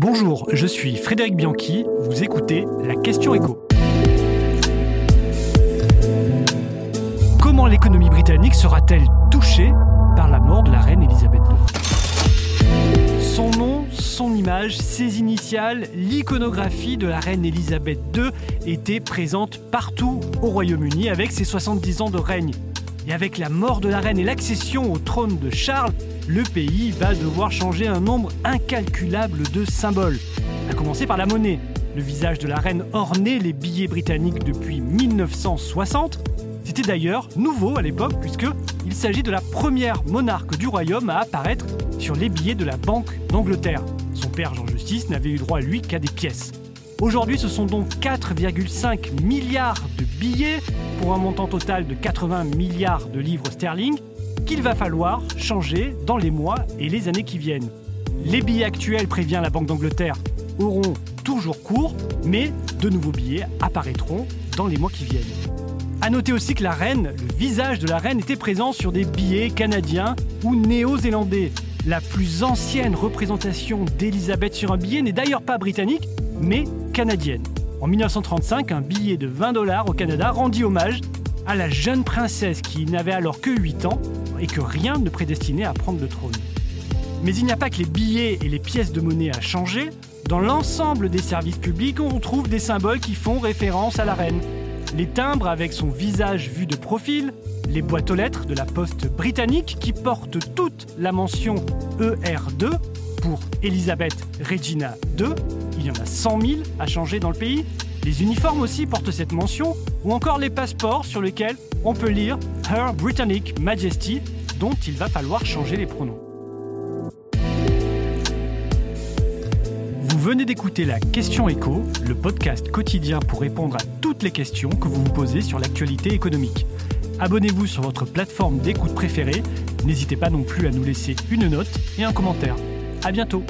Bonjour, je suis Frédéric Bianchi, vous écoutez la question écho. Comment l'économie britannique sera-t-elle touchée par la mort de la reine Elisabeth II Son nom, son image, ses initiales, l'iconographie de la reine Elisabeth II étaient présentes partout au Royaume-Uni avec ses 70 ans de règne. Et avec la mort de la reine et l'accession au trône de Charles, le pays va devoir changer un nombre incalculable de symboles. À commencer par la monnaie. Le visage de la reine ornait les billets britanniques depuis 1960. C'était d'ailleurs nouveau à l'époque puisqu'il s'agit de la première monarque du royaume à apparaître sur les billets de la Banque d'Angleterre. Son père George VI n'avait eu droit lui qu'à des pièces. Aujourd'hui, ce sont donc 4,5 milliards de billets pour un montant total de 80 milliards de livres sterling qu'il va falloir changer dans les mois et les années qui viennent. Les billets actuels, prévient la Banque d'Angleterre, auront toujours cours, mais de nouveaux billets apparaîtront dans les mois qui viennent. A noter aussi que la reine, le visage de la reine était présent sur des billets canadiens ou néo-zélandais. La plus ancienne représentation d'Elisabeth sur un billet n'est d'ailleurs pas britannique, mais canadienne. En 1935, un billet de 20 dollars au Canada rendit hommage à la jeune princesse qui n'avait alors que 8 ans et que rien ne prédestinait à prendre le trône. Mais il n'y a pas que les billets et les pièces de monnaie à changer. Dans l'ensemble des services publics, on trouve des symboles qui font référence à la reine. Les timbres avec son visage vu de profil, les boîtes aux lettres de la poste britannique qui portent toute la mention ER2 pour Elisabeth Regina II. Il y en a 100 000 à changer dans le pays. Les uniformes aussi portent cette mention, ou encore les passeports sur lesquels on peut lire Her Britannic Majesty, dont il va falloir changer les pronoms. Vous venez d'écouter la Question Écho, le podcast quotidien pour répondre à toutes les questions que vous vous posez sur l'actualité économique. Abonnez-vous sur votre plateforme d'écoute préférée. N'hésitez pas non plus à nous laisser une note et un commentaire. À bientôt!